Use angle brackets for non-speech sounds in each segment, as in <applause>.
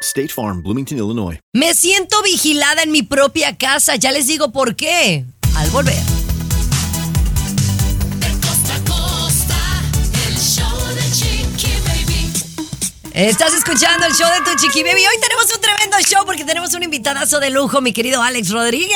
State Farm, Bloomington, Illinois. Me siento vigilada en mi propia casa, ya les digo por qué. Al volver. Estás escuchando el show de tu chiqui baby. Hoy tenemos un tremendo show porque tenemos un invitadazo de lujo, mi querido Alex Rodríguez.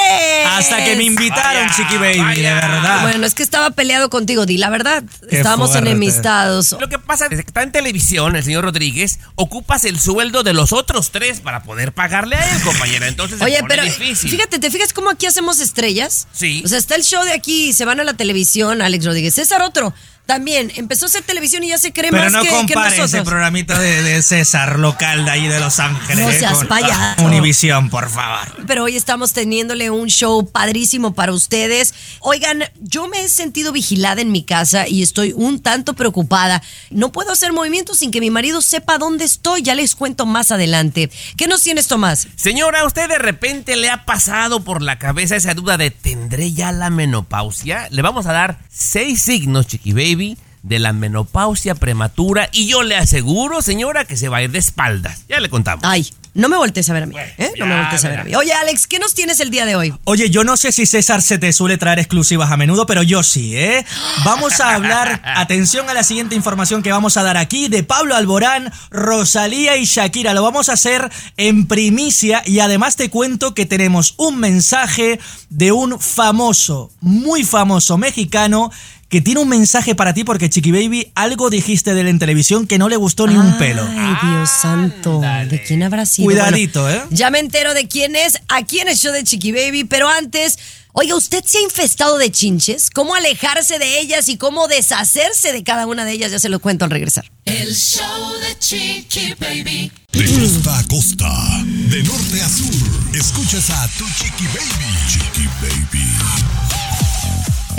Hasta que me invitaron, Vaya, Chiqui Baby, vaya. de verdad. Bueno, es que estaba peleado contigo, di la verdad. Qué Estábamos fuerte. enemistados. Lo que pasa es que está en televisión el señor Rodríguez, ocupas el sueldo de los otros tres para poder pagarle a él, compañera. Entonces se Oye, pone pero difícil. fíjate, ¿te fijas cómo aquí hacemos estrellas? Sí. O sea, está el show de aquí, se van a la televisión, Alex Rodríguez. César otro, también, empezó a hacer televisión y ya se cree Pero más no que, que compare ese nosotros. programita de, de César local de ahí de Los Ángeles. No eh, seas payaso. Univisión, por favor. Pero hoy estamos teniéndole un show padrísimo para ustedes. Oigan, yo me he sentido vigilada en mi casa y estoy un tanto preocupada. No puedo hacer movimientos sin que mi marido sepa dónde estoy. Ya les cuento más adelante. ¿Qué nos tienes, Tomás? Señora, ¿a usted de repente le ha pasado por la cabeza esa duda de ¿tendré ya la menopausia? Le vamos a dar seis signos, Chiqui Baby, de la menopausia prematura y yo le aseguro, señora, que se va a ir de espaldas. Ya le contamos. Ay, no me voltees a ver a mí. Bueno, ¿eh? No me voltees a ver a mí. Oye, Alex, ¿qué nos tienes el día de hoy? Oye, yo no sé si César se te suele traer exclusivas a menudo, pero yo sí, ¿eh? Vamos a hablar, <laughs> atención a la siguiente información que vamos a dar aquí, de Pablo Alborán, Rosalía y Shakira. Lo vamos a hacer en primicia y además te cuento que tenemos un mensaje de un famoso, muy famoso mexicano que tiene un mensaje para ti porque Chiqui Baby algo dijiste de él en televisión que no le gustó ni un pelo. Ay, Dios santo. ¿De quién habrá sido? Cuidadito, ¿eh? Ya me entero de quién es aquí en el show de Chiqui Baby, pero antes, oiga, ¿usted se ha infestado de chinches? ¿Cómo alejarse de ellas y cómo deshacerse de cada una de ellas? Ya se lo cuento al regresar. El show de Chiqui Baby. De costa a costa, de norte a sur, escuchas a tu chiqui baby. Chiqui baby.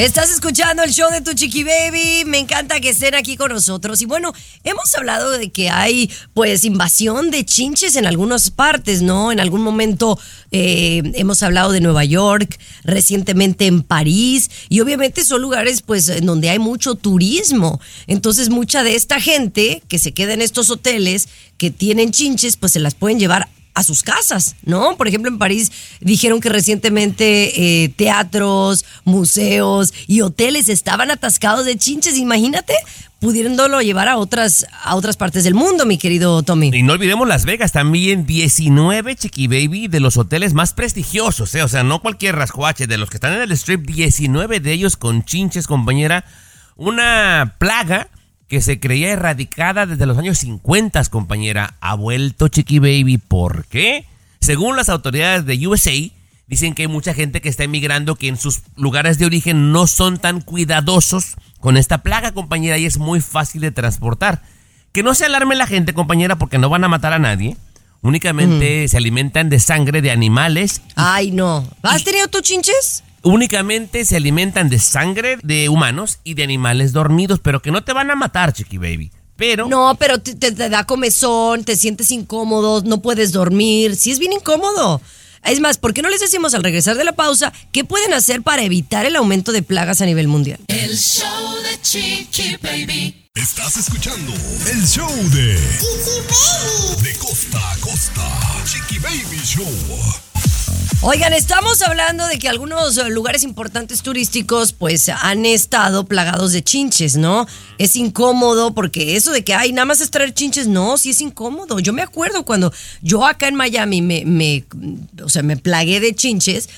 Estás escuchando el show de tu chiqui baby. Me encanta que estén aquí con nosotros. Y bueno, hemos hablado de que hay pues invasión de chinches en algunas partes, ¿no? En algún momento eh, hemos hablado de Nueva York, recientemente en París. Y obviamente son lugares pues en donde hay mucho turismo. Entonces mucha de esta gente que se queda en estos hoteles que tienen chinches pues se las pueden llevar a sus casas, ¿no? Por ejemplo, en París dijeron que recientemente eh, teatros, museos y hoteles estaban atascados de chinches. Imagínate pudiéndolo llevar a otras, a otras partes del mundo, mi querido Tommy. Y no olvidemos Las Vegas, también 19 Chiqui Baby de los hoteles más prestigiosos, ¿eh? o sea, no cualquier rascuache, de los que están en el strip, 19 de ellos con chinches, compañera. Una plaga que se creía erradicada desde los años 50, compañera, ha vuelto Chiqui Baby. ¿Por qué? Según las autoridades de USA, dicen que hay mucha gente que está emigrando que en sus lugares de origen no son tan cuidadosos con esta plaga, compañera, y es muy fácil de transportar. Que no se alarme la gente, compañera, porque no van a matar a nadie. Únicamente se alimentan de sangre de animales. Ay, no. ¿Has tenido tus chinches? Únicamente se alimentan de sangre de humanos y de animales dormidos, pero que no te van a matar, Chiqui Baby. Pero No, pero te, te- te da comezón, te sientes incómodo, no puedes dormir. Sí es bien incómodo. Es más, ¿por qué no les decimos al regresar de la pausa qué pueden hacer para evitar el aumento de plagas a nivel mundial? El show de Chiqui Baby. Estás escuchando el show de Chiqui Baby. De costa a costa, Chiqui Baby Show. Oigan, estamos hablando de que algunos eh, lugares importantes turísticos pues han estado plagados de chinches, ¿no? Es incómodo porque eso de que, ay, nada más es traer chinches, no, sí es incómodo. Yo me acuerdo cuando yo acá en Miami me, me o sea, me plagué de chinches,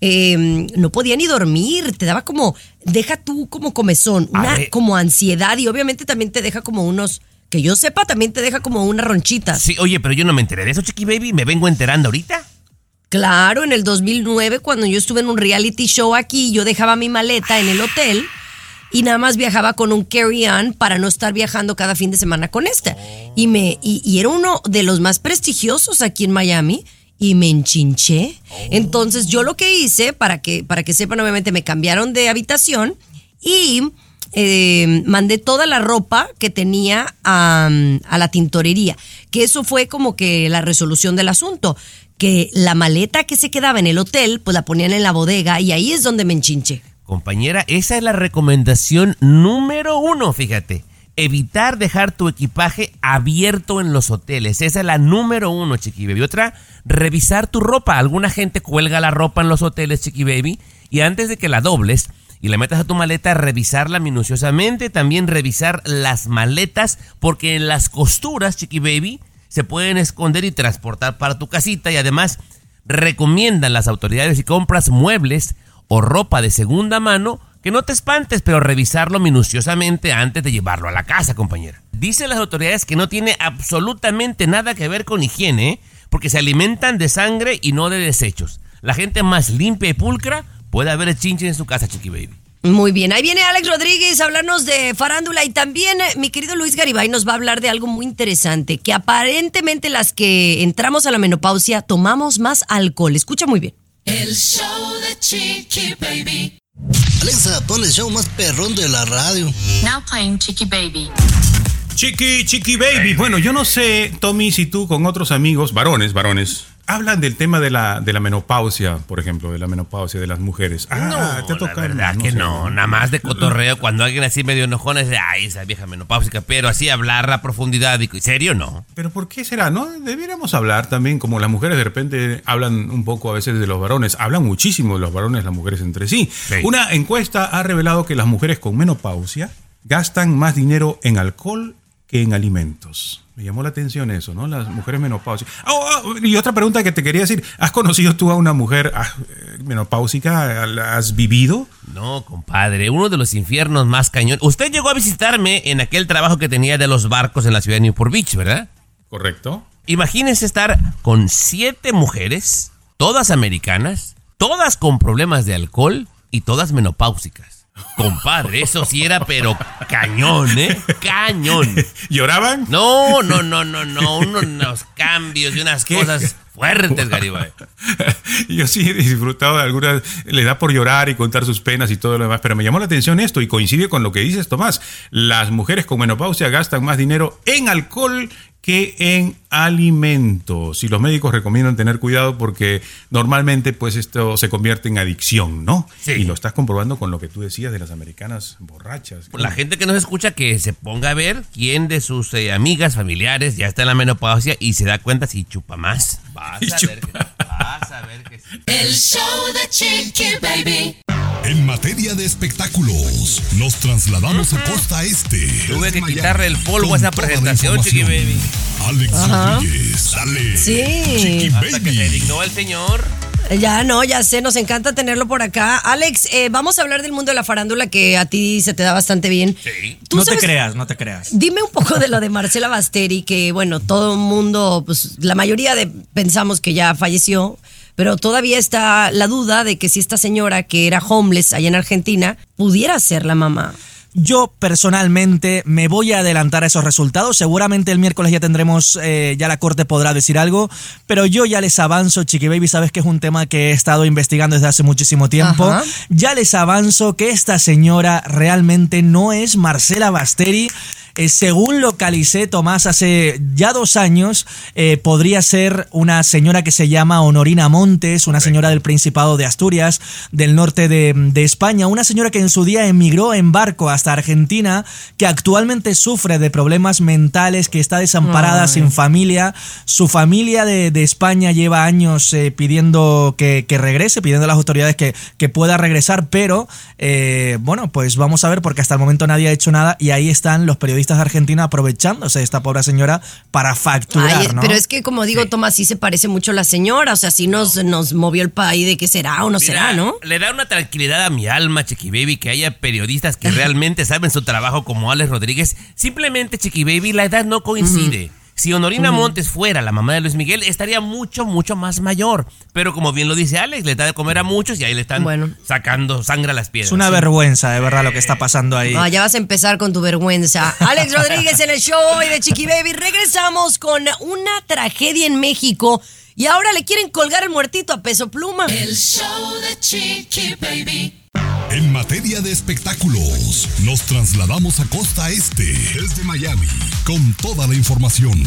eh, no podía ni dormir, te daba como, deja tú como comezón, una como ansiedad y obviamente también te deja como unos, que yo sepa, también te deja como unas ronchitas. sí, oye, pero yo no me enteré de eso, Chiqui Baby, me vengo enterando ahorita. Claro, en el 2009, cuando yo estuve en un reality show aquí, yo dejaba mi maleta en el hotel y nada más viajaba con un carry-on para no estar viajando cada fin de semana con esta. Y, me, y, era uno de los más prestigiosos aquí en Miami y me enchinché. Entonces yo lo que hice, para que, para que sepan, obviamente me cambiaron de habitación y eh, mandé toda la ropa que tenía a la tintorería. Que eso fue como que la resolución del asunto. Que la maleta que se quedaba en el hotel, pues la ponían en la bodega y ahí es donde me enchinché. Compañera, esa es la recomendación número uno, fíjate. Evitar dejar tu equipaje abierto en los hoteles. Esa es la número uno, Chiqui Baby. Otra, revisar tu ropa. Alguna gente cuelga la ropa en los hoteles, Chiqui Baby. Y antes de que la dobles y la metas a tu maleta, revisarla minuciosamente. También revisar las maletas, porque en las costuras, Chiqui Baby, se pueden esconder y transportar para tu casita. Y además, recomiendan las autoridades si compras muebles o ropa de segunda mano que no te espantes, pero revisarlo minuciosamente antes de llevarlo a la casa, compañera. Dicen las autoridades que no tiene absolutamente nada que ver con higiene, ¿eh? porque se alimentan de sangre y no de desechos. La gente más limpia y pulcra puede haber chinches en su casa, Chiqui Baby. Muy bien, ahí viene Alex Rodríguez a hablarnos de farándula y también eh, mi querido Luis Garibay nos va a hablar de algo muy interesante, que aparentemente las que entramos a la menopausia tomamos más alcohol. Escucha muy bien. El show de Chiqui Baby. Alexa, pon el show más perrón de la radio. Now playing Chiqui Baby. Chiqui, chiqui baby. Bueno, yo no sé, Tommy, si tú con otros amigos, varones, varones, hablan del tema de la, de la menopausia, por ejemplo, de la menopausia de las mujeres. Ah, te la toca. verdad que no, nada más de cotorreo cuando alguien así medio enojón es de, ay, esa vieja menopáusica, pero así hablar a profundidad, y serio no. Pero ¿por qué será? ¿No? Deberíamos hablar también, como las mujeres de repente hablan un poco a veces de los varones, hablan muchísimo de los varones, las mujeres entre sí. Sí. Una encuesta ha revelado que las mujeres con menopausia gastan más dinero en alcohol que en alimentos. Me llamó la atención eso, ¿no? Las mujeres menopáusicas. Ah, ah, y otra pregunta que te quería decir, ¿has conocido tú a una mujer ah, menopáusica? ¿La ¿Has vivido? No, compadre, uno de los infiernos más cañón. Usted llegó a visitarme en aquel trabajo que tenía de los barcos en la ciudad de Newport Beach, ¿verdad? ¿Correcto? Imagínese estar con siete mujeres, todas americanas, todas con problemas de alcohol y todas menopáusicas. Compadre, eso sí era, pero cañón, ¿eh? Cañón. <laughs> ¿Lloraban? No, no, no, no, no. Unos cambios y unas cosas fuertes, Garibay. <laughs> Yo sí he disfrutado de algunas, le da por llorar y contar sus penas y todo lo demás, pero me llamó la atención esto y coincide con lo que dices, Tomás. Las mujeres con menopausia gastan más dinero en alcohol que en alimentos. Y los médicos recomiendan tener cuidado porque normalmente pues esto se convierte en adicción, ¿no? Sí. Y lo estás comprobando con lo que tú decías de las americanas borrachas. La gente que nos escucha que se ponga a ver quién de sus eh, amigas, familiares ya está en la menopausia y se da cuenta si chupa más. Vas Y a ver que, vas a ver que sí. El show de Chiqui Baby. En materia de espectáculos, nos trasladamos a costa este. Tuve que quitarle el polvo a esa presentación, Chiqui. Baby. Alex Rodríguez, dale. Sí. Chiqui Hasta que se Baby. dignó el señor. Ya no, ya sé, nos encanta tenerlo por acá. Alex, eh, vamos a hablar del mundo de la farándula que a ti se te da bastante bien. Sí. ¿Tú No sabes- te creas, no te creas. Dime un poco de lo de Marcela Basteri, que bueno, todo el mundo, pues la mayoría de pensamos que ya falleció, pero todavía está la duda de que si esta señora que era homeless allá en Argentina pudiera ser la mamá. Yo personalmente me voy a adelantar a esos resultados. Seguramente el miércoles ya tendremos, eh, ya la corte podrá decir algo, pero yo ya les avanzo, Chiqui Baby, sabes que es un tema que he estado investigando desde hace muchísimo tiempo. Ajá. Ya les avanzo que esta señora realmente no es Marcela Basteri. Eh, según localicé, Tomás, hace ya dos años, eh, podría ser una señora que se llama Honorina Montes, una señora del Principado de Asturias, del norte de, de España, una señora que en su día emigró en barco hasta Argentina, que actualmente sufre de problemas mentales, que está desamparada, Ay. sin familia. Su familia de, de España lleva años eh, pidiendo que, que regrese, pidiendo a las autoridades que, que pueda regresar, pero eh, bueno, pues vamos a ver, porque hasta el momento nadie ha hecho nada y ahí están los periodistas de Argentina aprovechándose de esta pobre señora para facturar, Ay, ¿no? Pero es que como digo, Tomás, sí se parece mucho a la señora, o sea, sí nos, nos movió el país de que será o no será, ¿no? Le da una tranquilidad a mi alma, Chiqui Baby, que haya periodistas que realmente saben su trabajo como Alex Rodríguez. Simplemente, Chiqui Baby, la edad no coincide. Si Honorina Montes fuera la mamá de Luis Miguel, estaría mucho, mucho más mayor. Pero como bien lo dice Alex, le da de comer a muchos y ahí le están Bueno. sacando sangre a las piedras. Es una vergüenza, de verdad, lo que está pasando ahí. Ah, ya vas a empezar con tu vergüenza. <laughs> Alex Rodríguez en el show hoy de Chiqui Baby. Regresamos con una tragedia en México Y ahora le quieren colgar el muertito a peso pluma. El show de Chiqui Baby. En materia de espectáculos, nos trasladamos a Costa Este, desde Miami, con toda la información.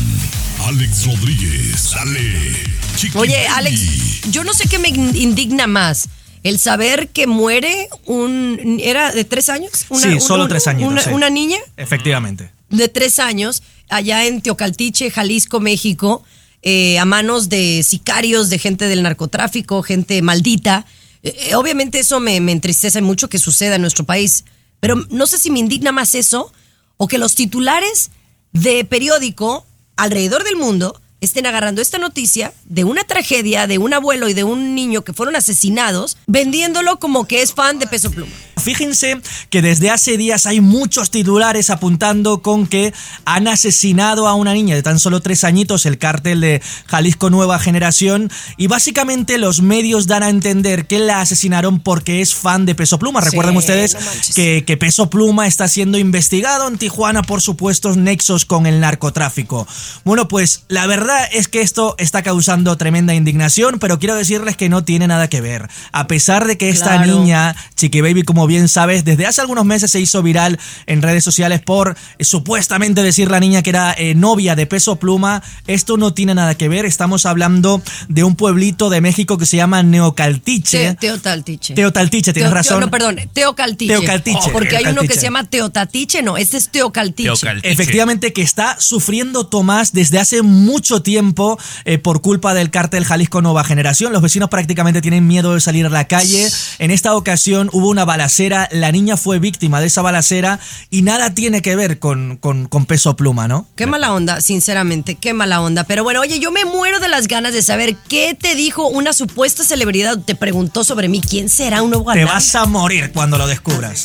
Alex Rodríguez, dale. Chiqui Oye, Baby. Alex, yo no sé qué me indigna más. El saber que muere un... ¿Era de tres años? Sí, solo tres Una, sí. una niña Efectivamente. de tres años allá en Teocaltiche, Jalisco, México, eh, a manos de sicarios, de gente del narcotráfico, gente maldita. Eh, eh, obviamente eso me, me entristece mucho que suceda en nuestro país, pero no sé si me indigna más eso o que los titulares de periódico alrededor del mundo estén agarrando esta noticia de una tragedia de un abuelo y de un niño que fueron asesinados, vendiéndolo como que es fan de Peso Pluma. Fíjense que desde hace días hay muchos titulares apuntando con que han asesinado a una niña de tan solo tres añitos, el cártel de Jalisco Nueva Generación, y básicamente los medios dan a entender que la asesinaron porque es fan de Peso Pluma. Recuerden Sí, ustedes no que, que Peso Pluma está siendo investigado en Tijuana por supuestos nexos con el narcotráfico. Bueno, pues la verdad es que esto está causando tremenda indignación, pero quiero decirles que no tiene nada que ver. A pesar de que esta Claro. niña, Chiqui Baby, como bien sabes, desde hace algunos meses se hizo viral en redes sociales por eh, supuestamente decir la niña que era eh, novia de Peso Pluma. Esto no tiene nada que ver. Estamos hablando de un pueblito de México que se llama Neocaltiche. Te- Teotaltiche. Teotaltiche, tienes Teo- razón. No, perdón, Teocaltiche. Teocaltiche. Porque hay uno que se llama Teotatiche, no, este es Teocaltiche. Teocaltiche. Efectivamente que está sufriendo Tomás desde hace mucho tiempo eh, por culpa del cártel Jalisco Nueva Generación. Los vecinos prácticamente tienen miedo de salir a la calle. En esta ocasión hubo una balacera, la niña fue víctima de esa balacera y nada tiene que ver con, con, con peso pluma, ¿no? Qué mala onda, sinceramente, qué mala onda. Pero bueno, oye, yo me muero de las ganas de saber qué te dijo una supuesta celebridad. Te preguntó sobre mí, ¿quién será un nuevo Te galán? vas a morir cuando lo descubras.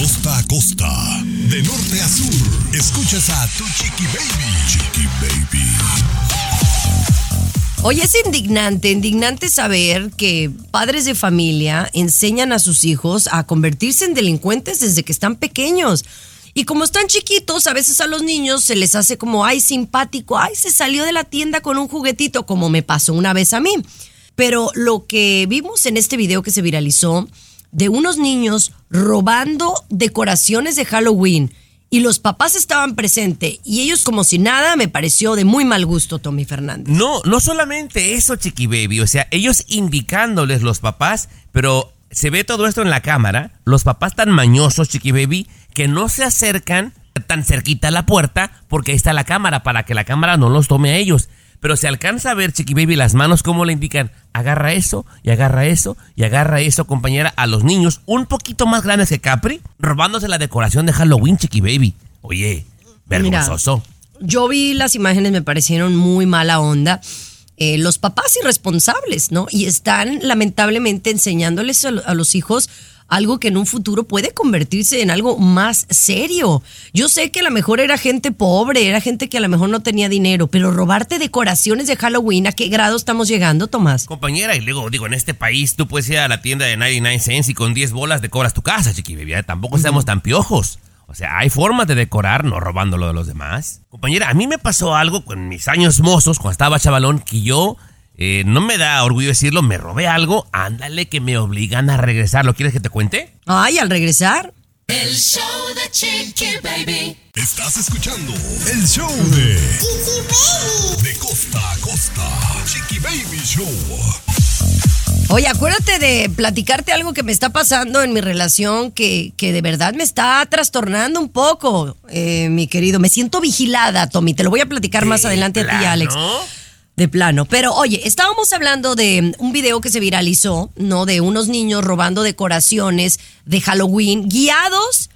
Costa a costa, de norte a sur, escuchas a tu Chiqui Baby. Chiqui Baby. Oye, es indignante, indignante saber que padres de familia enseñan a sus hijos a convertirse en delincuentes desde que están pequeños. Y como están chiquitos, a veces a los niños se les hace como, ay, simpático, ay, se salió de la tienda con un juguetito, como me pasó una vez a mí. Pero lo que vimos en este video que se viralizó de unos niños robando decoraciones de Halloween y los papás estaban presentes y ellos como si nada, me pareció de muy mal gusto, Tommy Fernández. No, no solamente eso, Chiqui Baby. O sea, ellos indicándoles los papás, pero se ve todo esto en la cámara. Los papás tan mañosos, Chiqui Baby, que no se acercan tan cerquita a la puerta porque ahí está la cámara para que la cámara no los tome a ellos. Pero se alcanza a ver, Chiqui Baby, las manos como le indican, agarra eso y agarra eso y agarra eso, compañera, a los niños un poquito más grandes que Capri, robándose la decoración de Halloween, Chiqui Baby. Oye, vergonzoso. Yo vi las imágenes, me parecieron muy mala onda. Eh, los papás irresponsables, ¿no? Y están lamentablemente enseñándoles a, a los hijos algo que en un futuro puede convertirse en algo más serio. Yo sé que a lo mejor era gente pobre, era gente que a lo mejor no tenía dinero, pero robarte decoraciones de Halloween, ¿a qué grado estamos llegando, Tomás? Compañera, y luego digo, en este país tú puedes ir a la tienda de 99 cents y con 10 bolas decoras tu casa, chiqui baby. Tampoco seamos tan piojos. O sea, hay formas de decorar, no robándolo de los demás. Compañera, a mí me pasó algo con mis años mozos, cuando estaba chavalón, que yo, eh, no me da orgullo decirlo, me robé algo, ándale que me obligan a regresar. ¿Lo quieres que te cuente? Ay, al regresar. El show de Chiqui Baby. Estás escuchando el show de Chiqui Baby. De costa a costa, Chiqui Baby Show. Oye, acuérdate de platicarte algo que me está pasando en mi relación que, que de verdad me está trastornando un poco, eh, mi querido. Me siento vigilada, Tommy. Te lo voy a platicar más adelante a ti, Alex. De plano. Pero oye, estábamos hablando de un video que se viralizó, ¿no? De unos niños robando decoraciones de Halloween guiados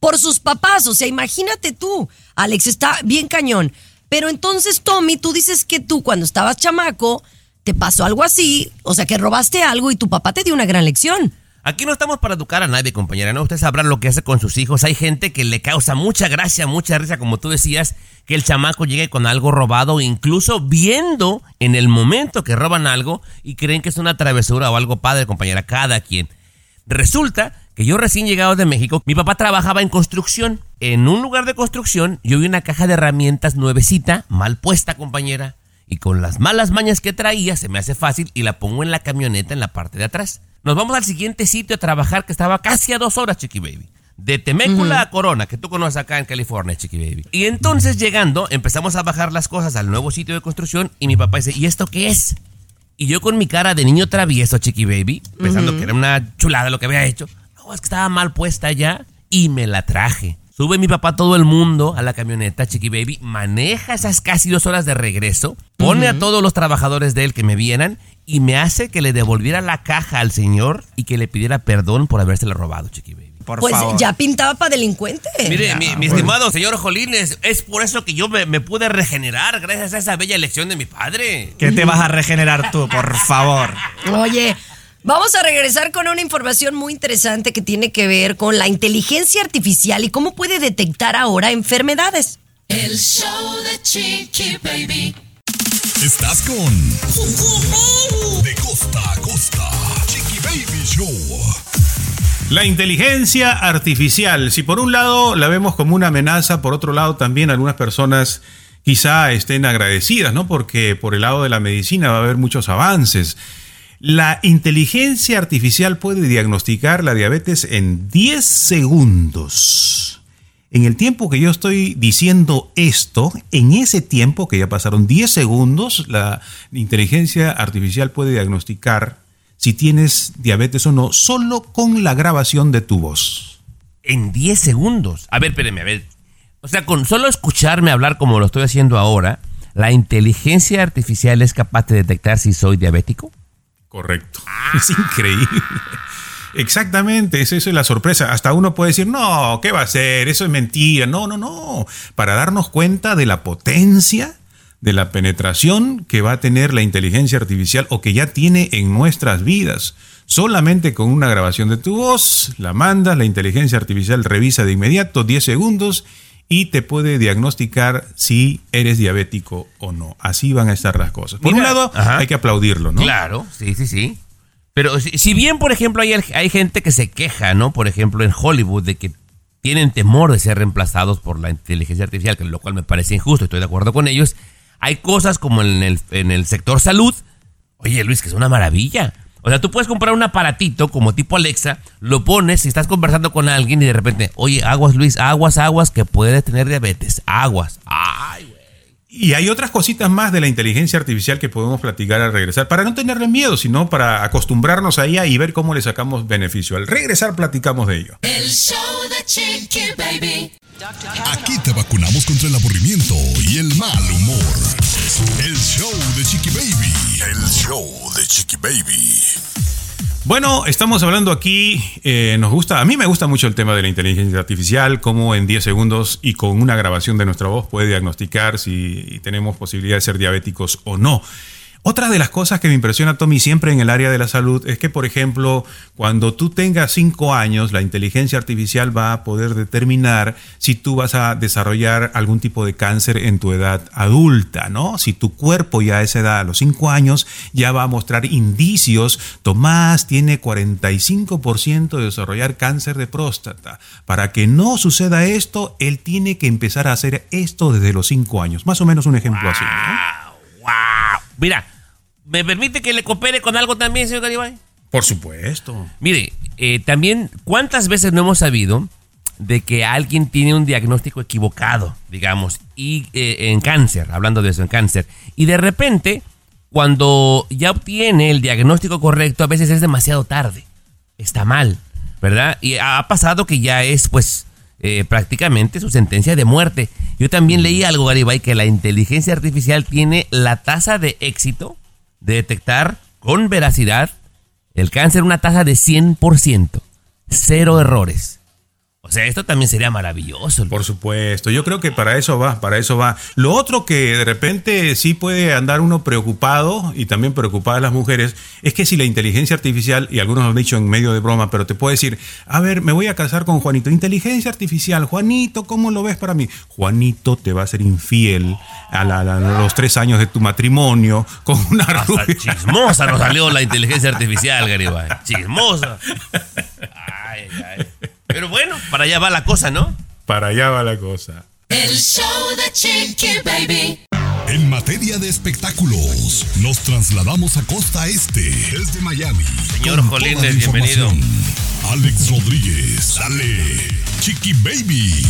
por sus papás. O sea, imagínate tú, Alex, está bien cañón. Pero entonces, Tommy, tú dices que tú cuando estabas chamaco te pasó algo así, o sea, que robaste algo y tu papá te dio una gran lección. Aquí no estamos para educar a nadie, compañera, ¿no? Usted sabrá lo que hace con sus hijos. Hay gente que le causa mucha gracia, mucha risa, como tú decías, que el chamaco llegue con algo robado, incluso viendo en el momento que roban algo y creen que es una travesura o algo padre, compañera, cada quien. Resulta que yo recién llegado de México, mi papá trabajaba en construcción. En un lugar de construcción yo vi una caja de herramientas nuevecita, mal puesta compañera, y con las malas mañas que traía se me hace fácil y la pongo en la camioneta en la parte de atrás. Nos vamos al siguiente sitio a trabajar que estaba casi a dos horas, Chiqui Baby. De Temécula a Corona, que tú conoces acá en California, Chiqui Baby. Y entonces llegando, empezamos a bajar las cosas al nuevo sitio de construcción y mi papá dice, ¿y esto qué es? Y yo con mi cara de niño travieso, Chiqui Baby, pensando que era una chulada lo que había hecho. No, es que estaba mal puesta ya y me la traje. Sube mi papá todo el mundo a la camioneta, Chiqui Baby, maneja esas casi dos horas de regreso, pone a todos los trabajadores de él que me vieran y me hace que le devolviera la caja al señor y que le pidiera perdón por habérsela robado, Chiqui Baby. Por Pues favor. ya pintaba para delincuente. Mire, mi, mi estimado señor Jolines, es por eso que yo me, me pude regenerar gracias a esa bella elección de mi padre. ¿Qué te vas a regenerar tú, por favor? Oye, vamos a regresar con una información muy interesante que tiene que ver con la inteligencia artificial y cómo puede detectar ahora enfermedades. El show de Chiqui Baby. Estás con De costa a costa. Chiqui Baby Show. La inteligencia artificial, si por un lado la vemos como una amenaza, por otro lado también algunas personas quizá estén agradecidas, ¿no? Porque por el lado de la medicina va a haber muchos avances. La inteligencia artificial puede diagnosticar la diabetes en 10 segundos. En el tiempo que yo estoy diciendo esto, en ese tiempo que ya pasaron 10 segundos, la inteligencia artificial puede diagnosticar si tienes diabetes o no, solo con la grabación de tu voz. En 10 segundos. A ver, espéreme, a ver. O sea, con solo escucharme hablar como lo estoy haciendo ahora, ¿la inteligencia artificial es capaz de detectar si soy diabético? Correcto. <laughs> Es increíble. Exactamente, esa es la sorpresa. Hasta uno puede decir, no, ¿qué va a ser? Eso es mentira. No, no, no. Para darnos cuenta de la potencia, de la penetración que va a tener la inteligencia artificial o que ya tiene en nuestras vidas. Solamente con una grabación de tu voz, la mandas, la inteligencia artificial revisa de inmediato 10 segundos y te puede diagnosticar si eres diabético o no. Así van a estar las cosas. Por Mira, un lado, ajá. hay que aplaudirlo, ¿no? Claro, sí, sí, sí. Pero si, bien, por ejemplo, hay, hay gente que se queja, ¿no? Por ejemplo, en Hollywood, de que tienen temor de ser reemplazados por la inteligencia artificial, lo cual me parece injusto, estoy de acuerdo con ellos. Hay cosas como en el, en el sector salud. Oye, Luis, que es una maravilla. O sea, tú puedes comprar un aparatito como tipo Alexa, lo pones y estás conversando con alguien y de repente, oye, aguas, Luis, aguas, aguas, que puedes tener diabetes. Aguas. Ay. Y hay otras cositas más de la inteligencia artificial que podemos platicar al regresar, para no tenerle miedo, sino para acostumbrarnos a ella y ver cómo le sacamos beneficio. Al regresar platicamos de ello. El show de Chiqui Baby. Aquí te vacunamos contra el aburrimiento y el mal humor. El show de Chiqui Baby. El show de Chiqui Baby. Bueno, estamos hablando aquí, eh, nos gusta, a mí me gusta mucho el tema de la inteligencia artificial, cómo en 10 segundos y con una grabación de nuestra voz puede diagnosticar si tenemos posibilidad de ser diabéticos o no. Otra de las cosas que me impresiona, Tommy, siempre en el área de la salud es que, por ejemplo, cuando tú tengas 5 años, la inteligencia artificial va a poder determinar si tú vas a desarrollar algún tipo de cáncer en tu edad adulta, ¿no? Si tu cuerpo ya a esa edad, a los 5 años, ya va a mostrar indicios. Tomás tiene 45% de desarrollar cáncer de próstata. Para que no suceda esto, él tiene que empezar a hacer esto desde los 5 años. Más o menos un ejemplo así, ¿no? ¡Wow! Mira, ¿me permite que le coopere con algo también, señor Garibay? Por supuesto. Mire, eh, también, ¿cuántas veces no hemos sabido de que alguien tiene un diagnóstico equivocado, digamos, y eh, en cáncer, hablando de eso, en cáncer, y de repente, cuando ya obtiene el diagnóstico correcto, a veces es demasiado tarde, está mal, ¿verdad? Y ha pasado que ya es, pues, eh, prácticamente su sentencia de muerte. Yo también leí algo, Garibay, que la inteligencia artificial tiene la tasa de éxito de detectar con veracidad el cáncer, una tasa de 100%, cero errores. O sea, esto también sería maravilloso. Por supuesto, yo creo que para eso va, para eso va. Lo otro que de repente sí puede andar uno preocupado y también preocupadas las mujeres es que si la inteligencia artificial, y algunos lo han dicho en medio de broma, pero te puede decir, a ver, me voy a casar con Juanito, inteligencia artificial, Juanito, ¿cómo lo ves para mí? Juanito te va a ser infiel a, la- a los tres años de tu matrimonio con una Hasta rubia. chismosa nos salió la inteligencia artificial, Garibay. Chismosa. <laughs> Ay, ay. Pero bueno, para allá va la cosa, ¿no? Para allá va la cosa. El show de Chiqui Baby. En materia de espectáculos, nos trasladamos a costa este, desde Miami. Señor Jolines, bienvenido. Alex Rodríguez, dale, Chiqui Baby.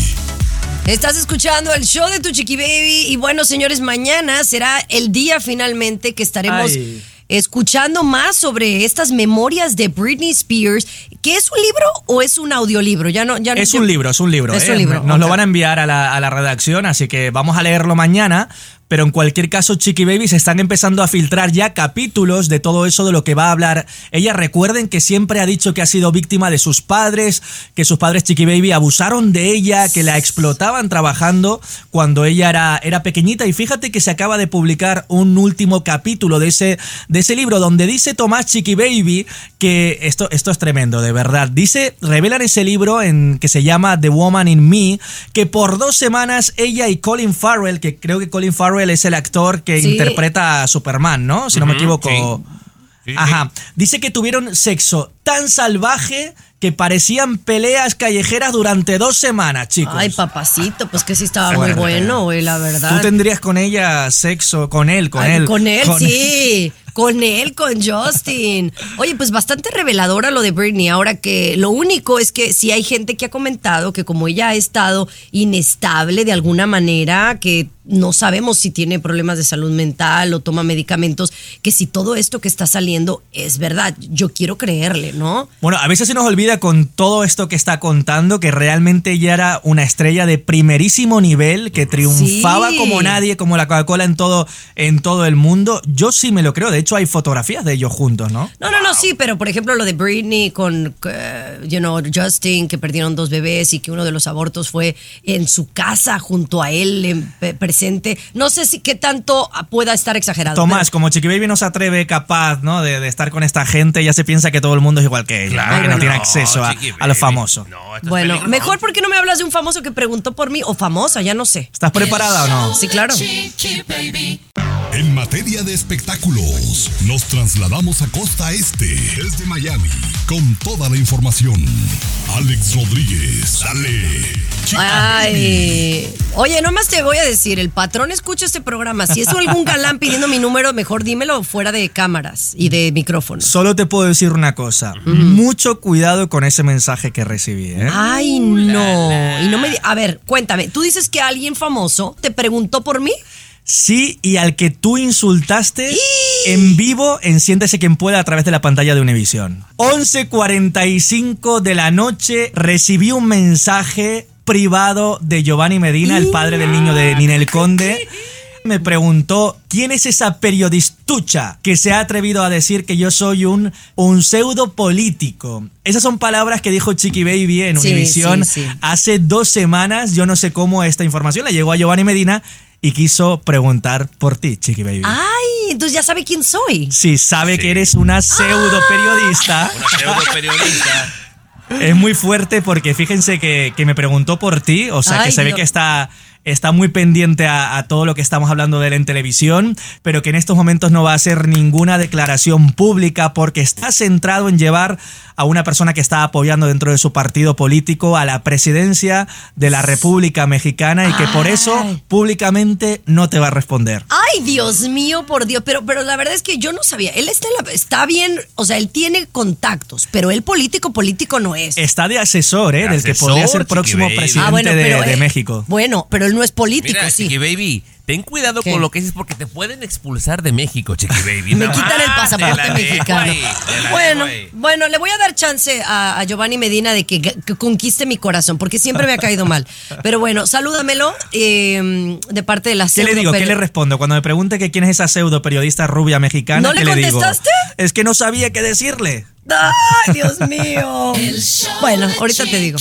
Estás escuchando el show de tu chiqui baby y bueno, señores, mañana será el día finalmente que estaremos Ay. Escuchando más sobre estas memorias de Britney Spears. ¿Qué es un libro o es un audiolibro? Ya no, ya no- Es un libro, es un libro. Es ¿eh? un libro. Nos lo van a enviar a la, a la redacción, así que vamos a leerlo mañana. Pero en cualquier caso, Chiqui Baby se están empezando a filtrar ya capítulos de todo eso de lo que va a hablar. Ella recuerden que siempre ha dicho que ha sido víctima de sus padres, que sus padres Chiqui Baby abusaron de ella, que la explotaban trabajando cuando ella era, era pequeñita. Y fíjate que se acaba de publicar un último capítulo de ese, de ese libro donde dice Tomás Chiqui Baby que esto, esto es tremendo, de verdad. Dice, revelan ese libro en, que se llama The Woman in Me, que por dos semanas ella y Colin Farrell, que creo que Colin Farrell es el actor que Sí. interpreta a Superman, ¿no? Si no me equivoco. sí. Sí, sí. Ajá. Dice que tuvieron sexo tan salvaje que parecían peleas callejeras durante dos semanas, chicos. Ay, papacito, pues que sí estaba muy bueno, güey, la verdad. Tú tendrías con ella sexo, con él, con Ay, él. Con él, sí. Con él, con Justin. Oye, pues bastante reveladora lo de Britney. Ahora que lo único es que sí hay gente que ha comentado que como ella ha estado inestable de alguna manera, que no sabemos si tiene problemas de salud mental o toma medicamentos, que si todo esto que está saliendo es verdad. Yo quiero creerle, ¿no? Bueno, a veces se nos olvida con todo esto que está contando que realmente ella era una estrella de primerísimo nivel, que triunfaba Sí. como nadie, como la Coca-Cola en todo, en todo el mundo. Yo sí me lo creo. De hecho, hay fotografías de ellos juntos, ¿no? No, no, no, sí, pero por ejemplo lo de Britney con, eh, you know, Justin, que perdieron dos bebés y que uno de los abortos fue en su casa junto a él en- presente. No sé si qué tanto pueda estar exagerado. Tomás, como Chiqui Baby no se atreve capaz, ¿no? De, de estar con esta gente, ya se piensa que todo el mundo es igual que. Claro, que no, no, tiene acceso a, a lo Baby. famoso. No, esto pero- es bueno, peligroso. mejor porque no me hablas de un famoso que preguntó por mí o famosa, ya no sé. ¿Estás preparada o no? Sí, claro. Chiqui Baby. En materia de espectáculos, nos trasladamos a costa este, desde Miami, con toda la información. Alex Rodríguez, dale. Ay, oye, nomás te voy a decir, el patrón escucha este programa. Si es algún galán pidiendo mi número, mejor dímelo fuera de cámaras y de micrófono. Solo te puedo decir una cosa. Mucho cuidado con ese mensaje que recibí, ¿eh? Ay, no. Y no me. A ver, cuéntame. Tú dices que alguien famoso te preguntó por mí. Sí, y al que tú insultaste en vivo en Siéntese quien pueda a través de la pantalla de Univision. 11.45 de la noche recibí un mensaje privado de Giovanni Medina, el padre del niño de Ninel Conde. Me preguntó quién es esa periodistucha que se ha atrevido a decir que yo soy un, un pseudo político. Esas son palabras que dijo Chiqui Baby en Sí, Univision sí, sí. hace dos semanas. Yo no sé cómo esta información le llegó a Giovanni Medina y quiso preguntar por ti, Chiqui Baby. Ay, entonces ya sabe quién soy. Si sabe Sí. que eres una pseudo periodista. <laughs> Una pseudo periodista. Es muy fuerte porque fíjense que, que me preguntó por ti, o sea que se ve que está, está muy pendiente a, a todo lo que estamos hablando de él en televisión, pero que en estos momentos no va a hacer ninguna declaración pública porque está centrado en llevar a una persona que está apoyando dentro de su partido político a la presidencia de la República Mexicana y que por eso públicamente no te va a responder. Ay, Dios mío, por Dios. Pero, pero la verdad es que yo no sabía. Él está, en la- está bien, o sea, él tiene contactos, pero él político, político no es. Está de asesor, ¿eh? del que podría ser próximo presidente de, de eh, México. Bueno, pero él no es político, Mira, sí. Chiqui Baby, ten cuidado ¿Qué? con lo que dices porque te pueden expulsar de México, Chiqui Baby. Me quitan el <laughs> pasaporte mexicano. ahí, Bueno, ahí. bueno, le voy a dar chance a, a Giovanni Medina de que, que conquiste mi corazón, porque siempre me ha caído mal. Pero bueno, salúdamelo eh, de parte de la ¿Qué le digo? ¿Qué le respondo? Cuando me pregunte que quién es esa pseudo periodista rubia mexicana, ¿No le ¿qué le digo? contestaste? Es que no sabía qué decirle. ¡Ay, Dios mío! El show Bueno, ahorita te digo.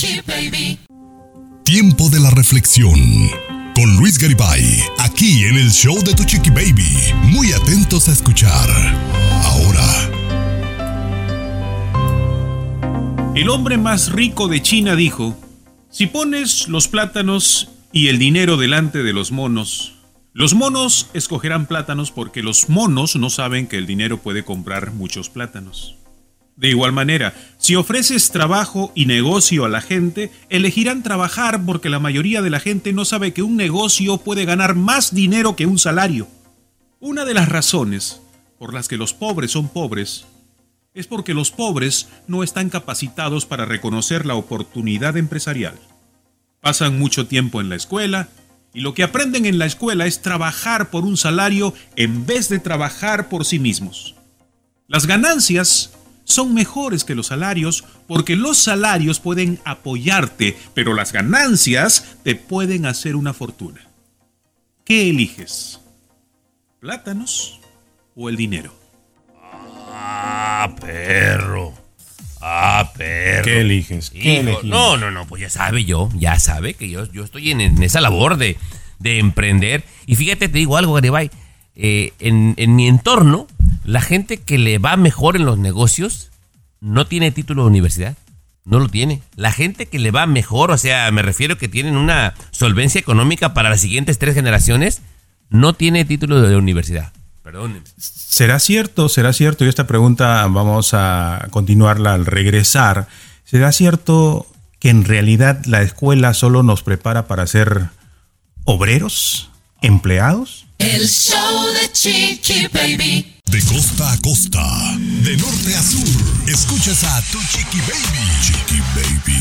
Tiempo de la reflexión. Con Luis Garibay, aquí en el show de tu Chiqui Baby. Muy atentos a escuchar. Ahora, El hombre más rico de China dijo, si pones los plátanos y el dinero delante de los monos, los monos escogerán plátanos porque los monos no saben que el dinero puede comprar muchos plátanos. De igual manera, si ofreces trabajo y negocio a la gente, elegirán trabajar porque la mayoría de la gente no sabe que un negocio puede ganar más dinero que un salario. Una de las razones por las que los pobres son pobres es porque los pobres no están capacitados para reconocer la oportunidad empresarial. Pasan mucho tiempo en la escuela y lo que aprenden en la escuela es trabajar por un salario en vez de trabajar por sí mismos. Las ganancias son mejores que los salarios porque los salarios pueden apoyarte, pero las ganancias te pueden hacer una fortuna. ¿Qué eliges? ¿Plátanos o el dinero? Ah, perro. Ah, perro. ¿Qué eliges? ¿Qué Hijo, no, no, no, pues ya sabe yo, ya sabe que yo, yo estoy en, en esa labor de, de emprender. Y fíjate, te digo algo, Garibay. eh, en, en mi entorno, la gente que le va mejor en los negocios no tiene título de universidad. No lo tiene. La gente que le va mejor, o sea, me refiero que tienen una solvencia económica para las siguientes tres generaciones, no tiene título de universidad. Perdónenme. ¿Será cierto? ¿Será cierto? Y esta pregunta vamos a continuarla al regresar. ¿Será cierto que en realidad la escuela solo nos prepara para ser obreros? ¿Empleados? El show de Chiqui Baby. De costa a costa, de norte a sur, escuchas a tu chiqui baby. Chiqui baby.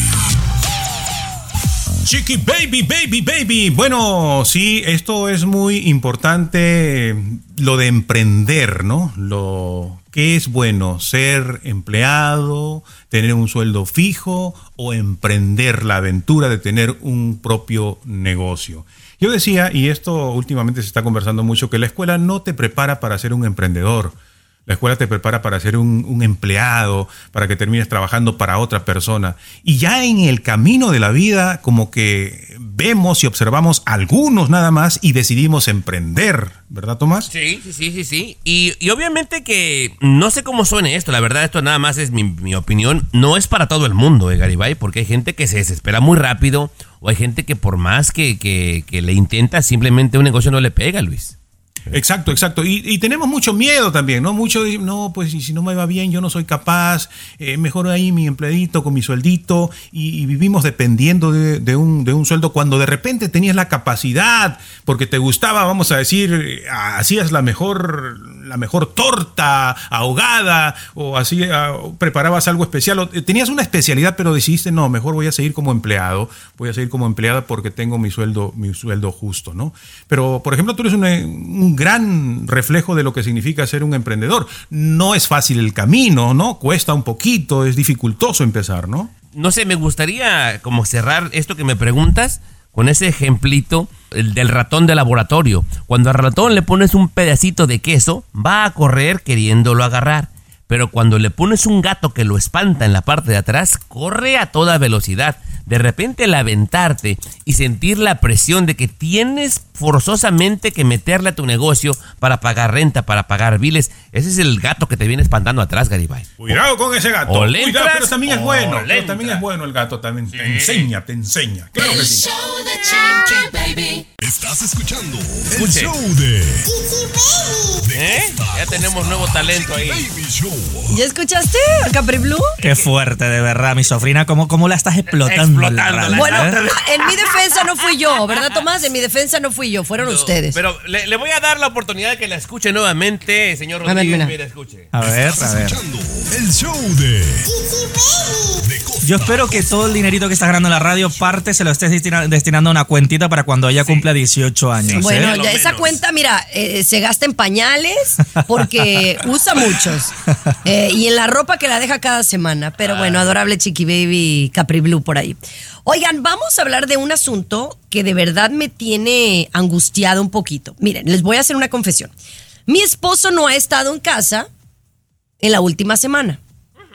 Chiqui baby, baby, baby. Bueno, sí, esto es muy importante, lo de emprender, ¿no? Lo que es bueno, ser empleado, tener un sueldo fijo o emprender la aventura de tener un propio negocio. Yo decía, y esto últimamente se está conversando mucho, que la escuela no te prepara para ser un emprendedor. La escuela te prepara para ser un, empleado, para que termines trabajando para otra persona. Y ya en el camino de la vida, como que vemos y observamos algunos nada más y decidimos emprender, ¿verdad, Tomás? Sí, sí, sí, sí, sí. Y, y obviamente que no sé cómo suene esto, la verdad, esto nada más es mi, mi opinión. No es para todo el mundo, eh, Garibay, porque hay gente que se desespera muy rápido o hay gente que por más que, que, le intenta, simplemente un negocio no le pega, Luis. Exacto, exacto. Y, y, tenemos mucho miedo también, ¿no? Mucho, no, pues si no me va bien, yo no soy capaz, eh, mejor ahí mi empleadito con mi sueldito y, vivimos dependiendo de, de, un, de un sueldo cuando de repente tenías la capacidad, porque te gustaba, vamos a decir, hacías la mejor, la mejor torta ahogada o así preparabas algo especial, o, tenías una especialidad, pero decidiste, no, mejor voy a seguir como empleado, voy a seguir como empleada porque tengo mi sueldo, mi sueldo justo, ¿no? Pero, por ejemplo, tú eres una, un gran reflejo de lo que significa ser un emprendedor. No es fácil el camino, ¿no? Cuesta un poquito, es dificultoso empezar, ¿no? No sé, me gustaría como cerrar esto que me preguntas con ese ejemplito el del ratón de laboratorio. Cuando al ratón le pones un pedacito de queso, va a correr queriéndolo agarrar. Pero cuando le pones un gato que lo espanta en la parte de atrás, corre a toda velocidad. De repente el aventarte y sentir la presión de que tienes forzosamente que meterle a tu negocio para pagar renta, para pagar biles, ese es el gato que te viene espantando atrás, Garibay. Cuidado con ese gato. O le Cuidado, entras, pero también es o bueno. le Pero también es bueno el gato también. Te enseña, te enseña. Claro El que sí. show de Chiqui Baby. Estás escuchando el show de ¿Eh? Ya tenemos nuevo talento ahí. Baby Show. ¿Ya escuchaste a Capri Blue? Qué fuerte, de verdad, mi sobrina. ¿Cómo, cómo la estás explotando? la- Bueno, eh? en mi defensa no fui yo, ¿verdad, Tomás? En mi defensa no fui yo, fueron ustedes. Pero le, le voy a dar la oportunidad de que la escuche nuevamente, señor A ver, Rodríguez. mira. Mira, escuche. A ver, a ver. el show de Yo espero que todo el dinerito que estás ganando en la radio, parte se lo estés destina- destinando a una cuentita para cuando ella cumpla 18 años. Bueno, ¿eh? ya esa cuenta, mira, eh, se gasta en pañales porque <laughs> usa muchos. Eh, y en la ropa que la deja cada semana. Pero bueno, adorable Chiqui Baby Capri Blue por ahí. Oigan, vamos a hablar de un asunto que de verdad me tiene angustiado un poquito. Miren, les voy a hacer una confesión. Mi esposo no ha estado en casa en la última semana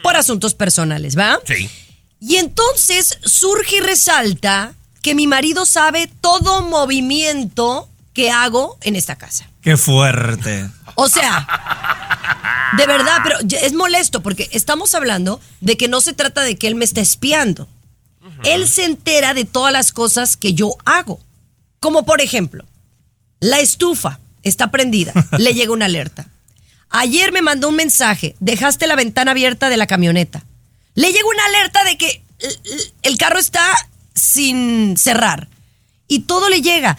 por asuntos personales, ¿va? Sí. Y entonces surge y resalta que mi marido sabe todo movimiento que hago en esta casa. Qué fuerte. O sea, de verdad, pero es molesto porque estamos hablando de que no se trata de que él me está espiando. Él se entera de todas las cosas que yo hago. Como por ejemplo, la estufa está prendida, <laughs> le llega una alerta. Ayer me mandó un mensaje, dejaste la ventana abierta de la camioneta. Le llegó una alerta de que el carro está sin cerrar. Y todo le llega.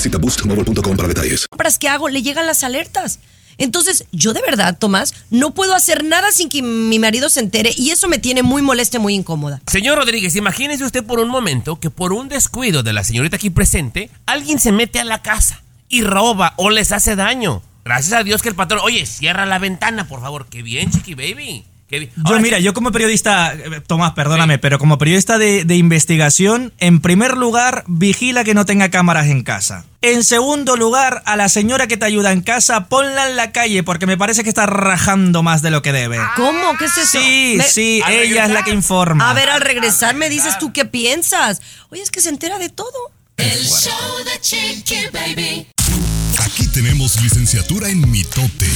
Visita boostmobile.com para detalles. compras que hago le llegan las alertas. Entonces, yo de verdad, Tomás, no puedo hacer nada sin que mi marido se entere y eso me tiene muy molesta y muy incómoda. Señor Rodríguez, imagínese usted por un momento que por un descuido de la señorita aquí presente, alguien se mete a la casa y roba o les hace daño. Gracias a Dios que el patrón, oye, cierra la ventana, por favor. Qué bien, chiqui baby. Qué bien. Yo, mira, yo como periodista, eh, Tomás, perdóname, pero como periodista de, de investigación, en primer lugar, vigila que no tenga cámaras en casa. En segundo lugar, a la señora que te ayuda en casa, ponla en la calle porque me parece que está rajando más de lo que debe. ¿Cómo? ¿Qué es eso? Sí, Me- sí, ella es la que informa. A ver, al regresar me dices tú qué piensas. Oye, es que se entera de todo. El show de Chiqui Baby. Aquí tenemos licenciatura en mitote.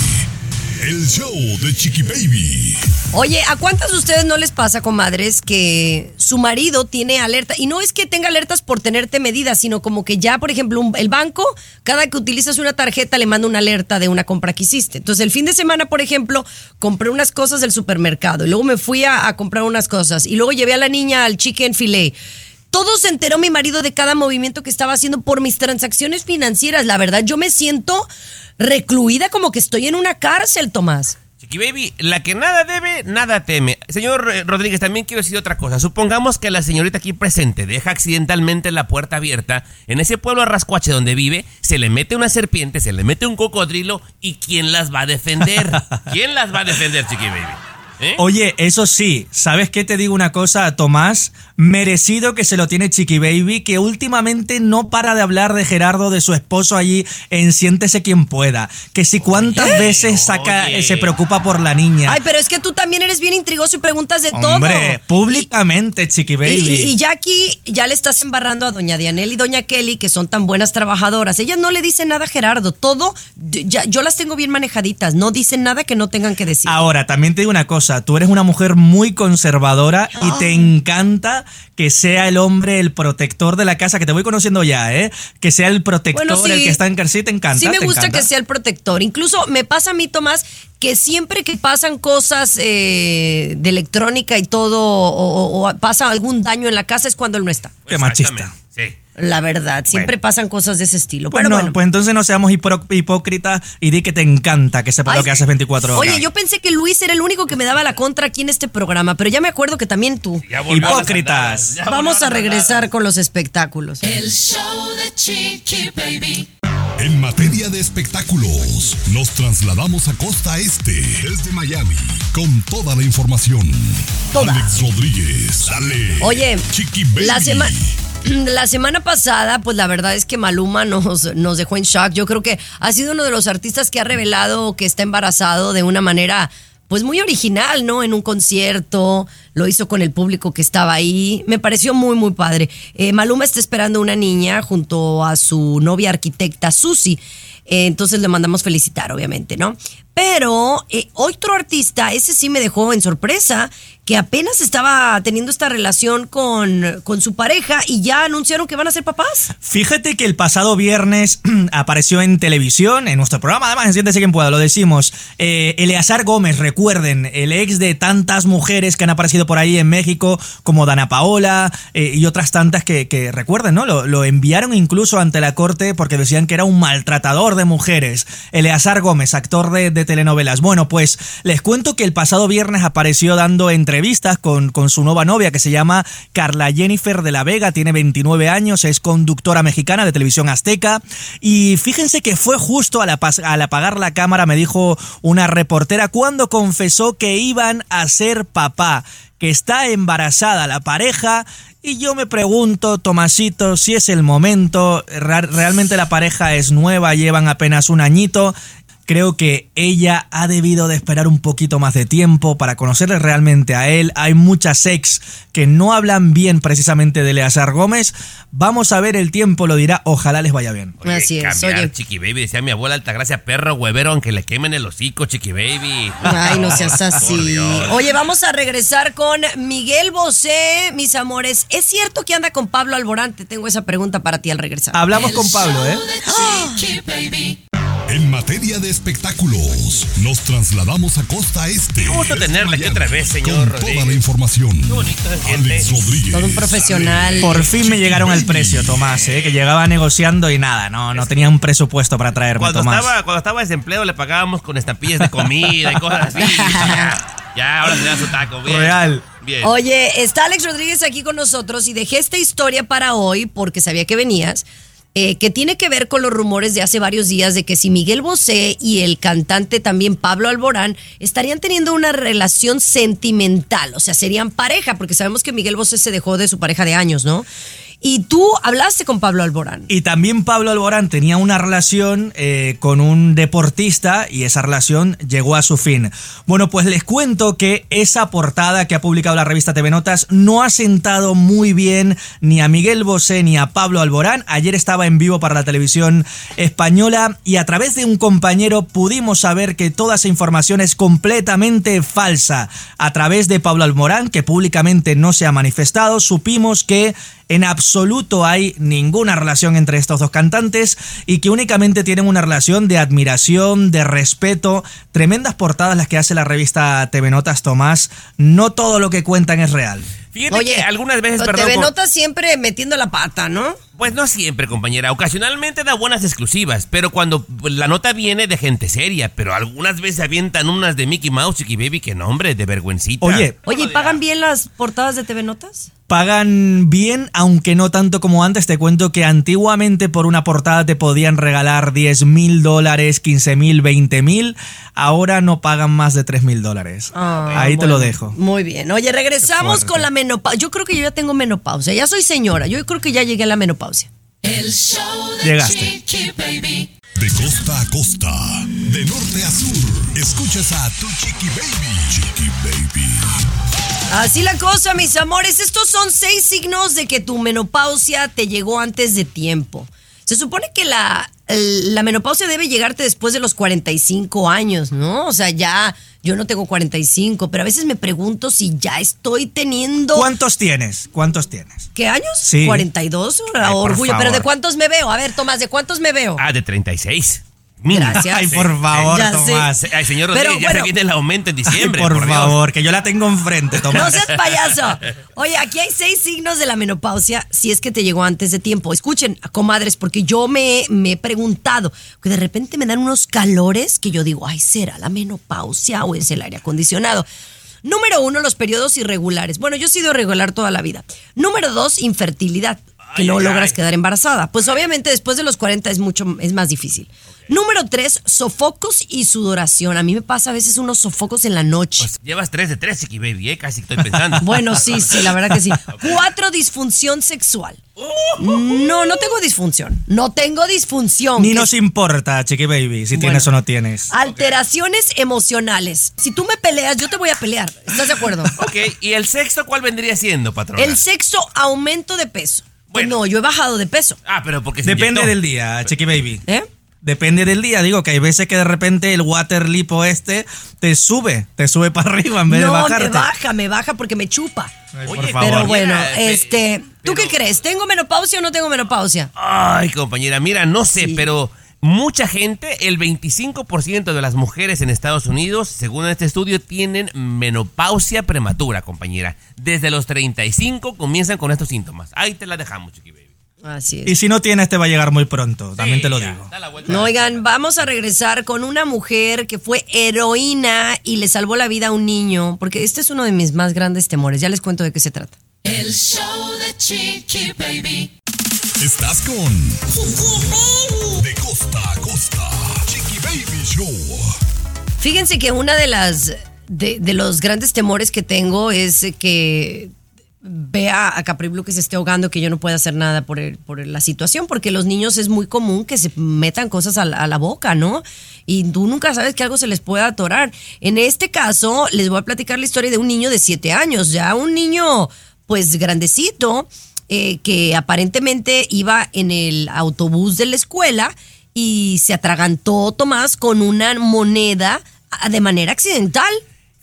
El show de Chiqui Baby. Oye, ¿a cuántas de ustedes no les pasa, comadres, que su marido tiene alerta? Y no es que tenga alertas por tenerte medidas, sino como que ya, por ejemplo, el banco, cada que utilizas una tarjeta le manda una alerta de una compra que hiciste. Entonces, el fin de semana, por ejemplo, compré unas cosas del supermercado y luego me fui a, a comprar unas cosas y luego llevé a la niña al chicken filet. Todo se enteró mi marido de cada movimiento que estaba haciendo por mis transacciones financieras. La verdad, yo me siento recluida como que estoy en una cárcel, Tomás. Chiqui baby, la que nada debe, nada teme. Señor eh, Rodríguez, también quiero decir otra cosa. Supongamos que la señorita aquí presente deja accidentalmente la puerta abierta. En ese pueblo arrascuache donde vive, se le mete una serpiente, se le mete un cocodrilo. ¿Y quién las va a defender? <laughs> ¿Quién las va a defender, Chiqui baby? ¿Eh? Oye, eso sí, ¿sabes qué te digo una cosa, Tomás? Merecido que se lo tiene Chiqui Baby, que últimamente no para de hablar de Gerardo, de su esposo allí en Siéntese quien pueda. Que si cuántas veces saca, oye. se preocupa por la niña. Ay, pero es que tú también eres bien intrigoso y preguntas de Hombre, todo. públicamente, Chiqui Baby. y- y ya aquí, ya le estás embarrando a doña Dianel y doña Kelly, que son tan buenas trabajadoras. Ellas no le dicen nada a Gerardo. Todo, ya, yo las tengo bien manejaditas. No dicen nada que no tengan que decir. Ahora, también te digo una cosa, tú eres una mujer muy conservadora y te encanta que sea el hombre el protector de la casa, que te voy conociendo ya, ¿eh? Que sea el protector, Bueno, sí. el que está en casa, sí, te encanta. Sí me gusta encanta. que sea el protector. Incluso me pasa a mí, Tomás, que siempre que pasan cosas eh, de electrónica y todo, o, o- o pasa algún daño en la casa, es cuando él no está. Qué machista. Sí. La verdad, siempre pasan cosas de ese estilo. Pues, Pero no, bueno. pues entonces no seamos hipócritas y di que te encanta que sepa Ay, lo que haces 24 horas. Oye, yo pensé que Luis era el único que me daba la contra aquí en este programa, pero ya me acuerdo que también tú. A Hipócritas. Vamos a regresar con los espectáculos. El show de Chiqui Baby. En materia de espectáculos, nos trasladamos a Costa Este, desde Miami, con toda la información. Toda. Alex Rodríguez, dale. Oye, Chiqui Baby. la semana... <clears throat> La semana pasada, pues la verdad es que Maluma nos, nos dejó en shock. Yo creo que ha sido uno de los artistas que ha revelado que está embarazado de una manera, pues muy original, ¿no? En un concierto, lo hizo con el público que estaba ahí. Me pareció muy, muy padre. Eh, Maluma está esperando una niña junto a su novia arquitecta, Susi. Eh, entonces le mandamos felicitar, obviamente, ¿no? Pero eh, otro artista, ese sí me dejó en sorpresa, que apenas estaba teniendo esta relación con, con su pareja y ya anunciaron que van a ser papás. Fíjate que el pasado viernes <clears throat> apareció en televisión, en nuestro programa, además, en Siéntese quien pueda, lo decimos. Eh, Eleazar Gómez, recuerden, el ex de tantas mujeres que han aparecido por ahí en México, como Dana Paola eh, y otras tantas que, recuerden, ¿no? Lo, enviaron incluso ante la corte porque decían que era un maltratador de mujeres. Eleazar Gómez, actor de telenovelas. Bueno, pues les cuento que el pasado viernes apareció dando entrevistas con, con su nueva novia que se llama Carla Jennifer de la Vega, tiene 29 años, es conductora mexicana de televisión azteca y fíjense que fue justo al, al apagar la cámara, me dijo una reportera, cuando confesó que iban a ser papá, que está embarazada la pareja y yo me pregunto, Tomasito, si es el momento, realmente la pareja es nueva, llevan apenas un añito. Creo que ella ha debido de esperar un poquito más de tiempo para conocerle realmente a él. Hay muchas ex que no hablan bien precisamente de Eleazar Gómez. Vamos a ver, el tiempo lo dirá. Ojalá les vaya bien. Oye, Así es, cambiar, oye. Chiqui Baby, decía mi abuela Altagracia, perro huevero, aunque le quemen el hocico, Chiqui Baby. Ay, no seas así. Oye, vamos a regresar con Miguel Bosé, mis amores. ¿Es cierto que anda con Pablo Alborán? Te tengo esa pregunta para ti al regresar. Hablamos con Pablo, ¿eh? Chiqui baby. En materia de espectáculos, nos trasladamos a Costa Este. Qué gusto tenerle aquí otra vez, señor Con toda la información. Qué bonito. Alex Rodríguez. Todo un profesional. Por fin me llegaron al precio, Tomás, ¿eh? que llegaba negociando y nada, no, no tenía un presupuesto para traerme, Cuando Tomás. estaba, cuando estaba desempleado le pagábamos con estampillas de comida y cosas así. ya, <laughs> ya, ahora se da su taco. Bien. Real. Bien. Oye, está Alex Rodríguez aquí con nosotros y dejé esta historia para hoy porque sabía que venías, eh, que tiene que ver con los rumores de hace varios días de que si Miguel Bosé y el cantante también Pablo Alborán estarían teniendo una relación sentimental, o sea, serían pareja, porque sabemos que Miguel Bosé se dejó de su pareja de años, ¿no? Y tú hablaste con Pablo Alborán. Y también Pablo Alborán tenía una relación eh, con un deportista y esa relación llegó a su fin. Bueno, pues les cuento que esa portada que ha publicado la revista TV Notas no ha sentado muy bien ni a Miguel Bosé ni a Pablo Alborán. Ayer estaba en vivo para la televisión española y a través de un compañero pudimos saber que toda esa información es completamente falsa. A través de Pablo Alborán, que públicamente no se ha manifestado, supimos que en absoluto hay ninguna relación entre estos dos cantantes y que únicamente tienen una relación de admiración, de respeto. Tremendas portadas las que hace la revista TV Notas, Tomás. No todo lo que cuentan es real. Fíjate Oye, que algunas veces, perdón. TV Notas siempre metiendo la pata, ¿no? Pues no siempre, compañera. Ocasionalmente da buenas exclusivas, pero cuando la nota viene de gente seria, pero algunas veces avientan unas de Mickey Mouse, Chiqui Baby, que nombre, de vergüencita. Oye, Oye, ¿y pagan bien las portadas de TV Notas? Pagan bien, aunque no tanto como antes. Te cuento que antiguamente por una portada te podían regalar 10 mil dólares, 15 mil, 20 mil. Ahora no pagan más de 3 mil dólares. Ah, Ahí te lo dejo. Muy bien. Oye, regresamos con la menopausia. Yo creo que yo ya tengo menopausia. Ya soy señora. Yo creo que ya llegué a la menopausia. El show de Llegaste. Chiqui baby. De costa a costa, de norte a sur, escuchas a tu chiqui baby. Chiqui baby. Así la cosa, mis amores. Estos son seis signos de que tu menopausia te llegó antes de tiempo. Se supone que la, la menopausia debe llegarte después de los 45 años, ¿no? O sea, ya yo no tengo 45, pero a veces me pregunto si ya estoy teniendo... ¿Cuántos tienes? ¿Cuántos tienes? ¿Qué años? Sí. 42. Ay, por Orgullo. Pero. ¿de cuántos me veo? A ver, Tomás, ¿de cuántos me veo? Ah, de 36. Mínimo. Gracias. Ay, por favor, Ya sé. Tomás. Ay, señor Pero Rodríguez, ya se bueno. viene el aumento en Ay, diciembre. por, Dios. favor, que yo la tengo enfrente, No Tomás. seas payaso. Oye, aquí hay seis signos de la menopausia si es que te llegó antes de tiempo. Escuchen, comadres, porque yo me, me he preguntado que de repente me dan unos calores que yo digo, ay, ¿será la menopausia o es el aire acondicionado? Número uno, los periodos irregulares. Bueno, yo he sido irregular toda la vida. Número dos, infertilidad, que Ay, no ay, logras ay. quedar embarazada. Pues obviamente después de los 40 es mucho, es más difícil. Número tres, sofocos y sudoración. A mí me pasa a veces unos sofocos en la noche. Pues llevas 3 de 3, Chiqui Baby, ¿eh? Casi estoy pensando. <laughs> Bueno, sí, sí, la verdad que sí. <laughs> Cuatro, disfunción sexual. No, no tengo disfunción. No tengo disfunción. Ni Que nos importa, chiqui baby, si Bueno. tienes o no tienes. Alteraciones emocionales. Si tú me peleas, yo te voy a pelear. ¿Estás de acuerdo? <laughs> ok, ¿y el sexto cuál vendría siendo, patrona? El sexo, aumento de peso. Pues Bueno. no, yo he bajado de peso. Ah, pero porque se Depende inyectó. del día, chiqui baby. ¿Eh? Depende del día, digo que hay veces que de repente el water lipo este te sube, te sube para arriba en vez de No, me bajarte. baja, me baja porque me chupa. Ay, Oye, por favor. Pero bueno, Mira, pe- este, ¿tú pero- qué crees? ¿Tengo menopausia o no tengo menopausia? Ay, compañera, mira, no sé, Sí. pero mucha gente, el 25% de las mujeres en Estados Unidos, según este estudio, tienen menopausia prematura, compañera. Desde los 35 comienzan con estos síntomas. Ahí te la dejamos, chiqui baby. Así es. Y si no tienes, te va a llegar muy pronto, también te lo Ya, digo. No, oigan, vamos a regresar con una mujer que fue heroína y le salvó la vida a un niño, porque este es uno de mis más grandes temores. Ya les cuento de qué se trata. El show de Chiqui Baby. Estás con De costa a costa, Chiqui Baby Show. Fíjense que una de las de, de los grandes temores que tengo es que vea a Capri Blue que se esté ahogando, que yo no pueda hacer nada por, el- por la situación, porque los niños es muy común que se metan cosas a la, a la boca, ¿no? y tú nunca sabes que algo se les puede atorar. En este caso, les voy a platicar la historia de un niño de 7 años, ya un niño pues grandecito, eh, que aparentemente iba en el autobús de la escuela y se atragantó Tomás con una moneda ah, de manera accidental.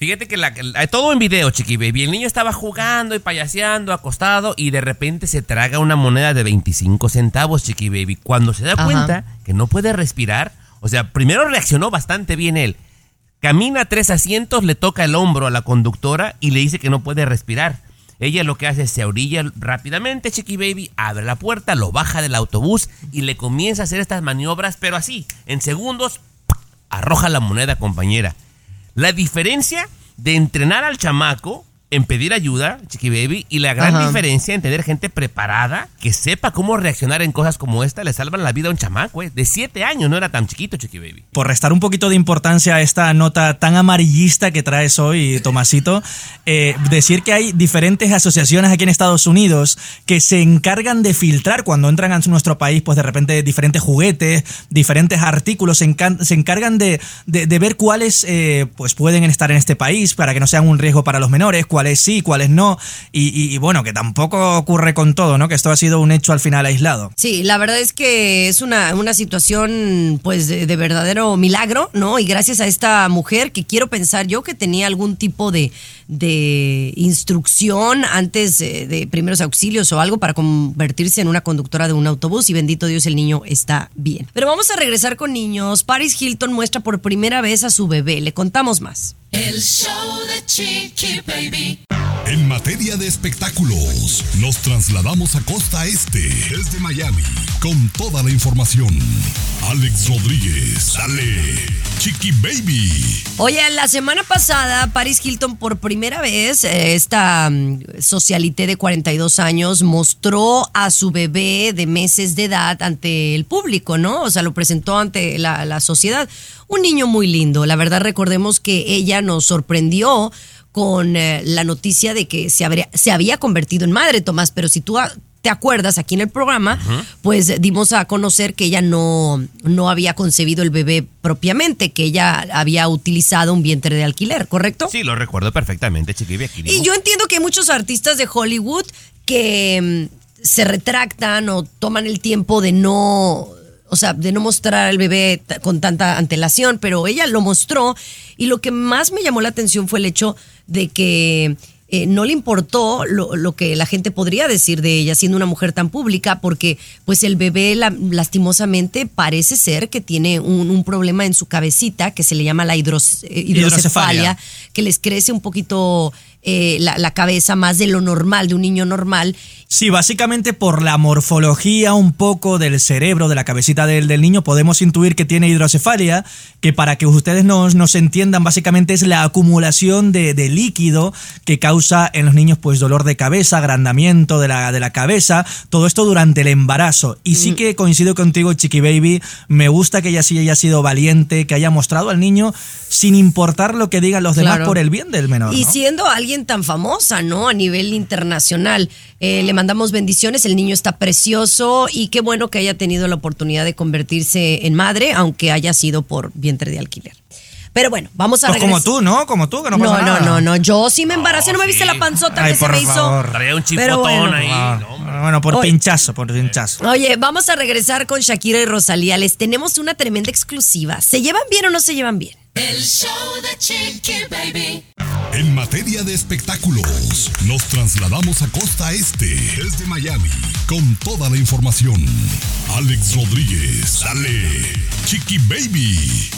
Fíjate que la, la- todo en video, Chiqui Baby. El niño estaba jugando y payaseando, acostado, y de repente se traga una moneda de 25 centavos, Chiqui Baby. Cuando se da Ajá. cuenta que no puede respirar, o sea, primero reaccionó bastante bien él. Camina tres asientos, le toca el hombro a la conductora y le dice que no puede respirar. Ella lo que hace es se orilla rápidamente, Chiqui Baby, abre la puerta, lo baja del autobús y le comienza a hacer estas maniobras, pero así, en segundos, arroja la moneda, compañera. La diferencia de entrenar al chamaco en pedir ayuda, Chiqui Baby, y la gran Ajá. diferencia en tener gente preparada que sepa cómo reaccionar en cosas como esta, le salvan la vida a un chamaco, eh. De siete años, no era tan chiquito, Chiqui Baby. por restar un poquito de importancia a esta nota tan amarillista que traes hoy, Tomasito, eh, decir que hay diferentes asociaciones aquí en Estados Unidos que se encargan de filtrar cuando entran a nuestro país, pues de repente diferentes juguetes, diferentes artículos, se, encargan de, de- de ver cuáles eh, pues pueden estar en este país para que no sean un riesgo para los menores, cuáles sí, cuáles no, y bueno, que tampoco ocurre con todo, ¿no? Que esto ha sido un hecho al final aislado. Sí, la verdad es que es una, una situación pues de, de verdadero milagro, ¿no? Y gracias a esta mujer que quiero pensar yo que tenía algún tipo de, de instrucción antes eh, de primeros auxilios o algo para convertirse en una conductora de un autobús y bendito Dios el niño está bien. Pero vamos a regresar con niños. Paris Hilton muestra por primera vez a su bebé. Le contamos más. El show de Chiqui Baby. En materia de espectáculos, nos trasladamos a Costa Este, desde Miami, con toda la información. Alex Rodríguez, dale, Chiqui Baby. Oye, la semana pasada Paris Hilton por primera vez, eh, esta mm, socialité de 42 años, mostró a su bebé de meses de edad ante el público, ¿no? O sea, lo presentó ante la, la sociedad. Un niño muy lindo. La verdad, recordemos que ella nos sorprendió con eh, la noticia de que se, habría- se había convertido en madre, Tomás, pero si tú te acuerdas aquí en el programa, pues dimos a conocer que ella no, no había concebido el bebé propiamente, que ella había utilizado un vientre de alquiler, ¿correcto? Sí, lo recuerdo perfectamente, Chiqui Baby. Aquí Y yo entiendo que hay muchos artistas de Hollywood que mm, se retractan o toman el tiempo de no, o sea, de no mostrar al bebé con tanta antelación, pero ella lo mostró y lo que más me llamó la atención fue el hecho de que eh, no le importó lo, lo que la gente podría decir de ella siendo una mujer tan pública porque pues el bebé la- lastimosamente parece ser que tiene un, un problema en su cabecita que se le llama la hidros- eh, hidrocefalia Hidrocefalia. que les crece un poquito eh, la, la cabeza más de lo normal, de un niño normal. Sí, básicamente por la morfología un poco del cerebro, de la cabecita del, del niño, podemos intuir que tiene hidrocefalia, que para que ustedes nos, nos entiendan, básicamente es la acumulación de, de líquido que causa en los niños pues dolor de cabeza, agrandamiento de la, de la cabeza, todo esto durante el embarazo. Y sí que coincido contigo, Chiqui Baby, me gusta que ella sí haya sido valiente, que haya mostrado al niño sin importar lo que digan los demás Claro. por el bien del menor. Y ¿no? siendo alguien tan famosa, ¿no? A nivel internacional. Eh, le mandamos bendiciones, el niño está precioso y qué bueno que haya tenido la oportunidad de convertirse en madre, aunque haya sido por vientre de alquiler. Pero bueno, vamos a Pues regresar. como tú, ¿no? Como tú, que no, No, pasa no, nada. no, no, yo sí me embaracé, no, me viste la panzota Ay, que se por me favor. hizo. Traía un chipotón bueno. ahí. Ah, no, bueno, por Oye. pinchazo, por pinchazo. Oye, vamos a regresar con Shakira y Rosalía. Les tenemos una tremenda exclusiva. ¿Se llevan bien o no se llevan bien? El show de Chiqui Baby. En materia de espectáculos, nos trasladamos a Costa Este, desde Miami, con toda la información. Alex Rodríguez, dale, Chiqui Baby.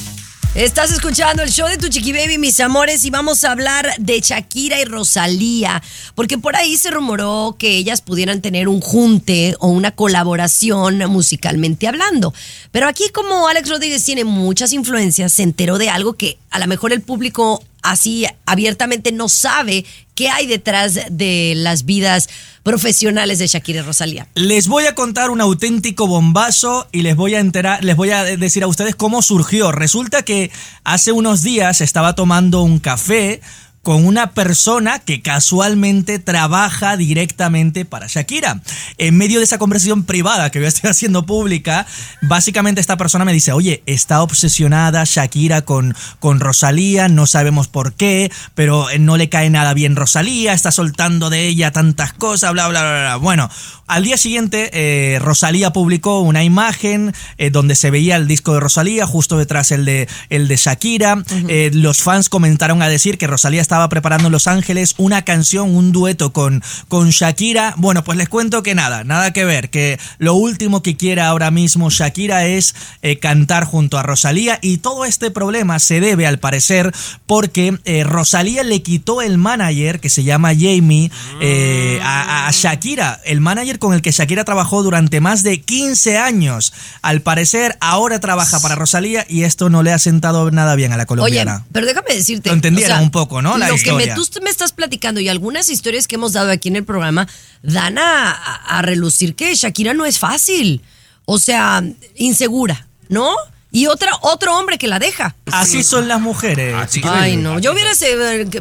Estás escuchando el show de tu chiqui baby, mis amores, y vamos a hablar de Shakira y Rosalía, porque por ahí se rumoró que ellas pudieran tener un junte o una colaboración musicalmente hablando. Pero aquí como Alex Rodríguez tiene muchas influencias, se enteró de algo que a lo mejor el público así abiertamente no sabe qué hay detrás de las vidas profesionales de Shakira y Rosalía. Les voy a contar un auténtico bombazo y les voy a enterar, les voy a decir a ustedes cómo surgió. Resulta que hace unos días estaba tomando un café con una persona que casualmente trabaja directamente para Shakira. En medio de esa conversación privada que yo estoy <laughs> haciendo pública, básicamente esta persona me dice, oye, está obsesionada Shakira con, con Rosalía, no sabemos por qué, pero no le cae nada bien Rosalía, está soltando de ella tantas cosas, bla, bla, bla, bla. Bueno, al día siguiente, eh, Rosalía publicó una imagen eh, donde se veía el disco de Rosalía, justo detrás el de, el de Shakira. Eh, los fans comentaron a decir que Rosalía estaba preparando en Los Ángeles una canción, un dueto con, con Shakira. Bueno, pues les cuento que nada, nada que ver, que lo último que quiere ahora mismo Shakira es eh, cantar junto a Rosalía y todo este problema se debe al parecer porque eh, Rosalía le quitó el manager que se llama Jamie eh, a, a Shakira, el manager con el que Shakira trabajó durante más de 15 años. Al parecer ahora trabaja para Rosalía y esto no le ha sentado nada bien a la Oye, colombiana. pero déjame decirte. Lo entendieron un poco, ¿no? La lo historia. que me, tú me estás platicando y algunas historias que hemos dado aquí en el programa dan a, a- a relucir que Shakira no es fácil. O sea, insegura, ¿no? Y otra, otro hombre que la deja. Así son las mujeres. chiquillos. Ay, no. Yo hubiera,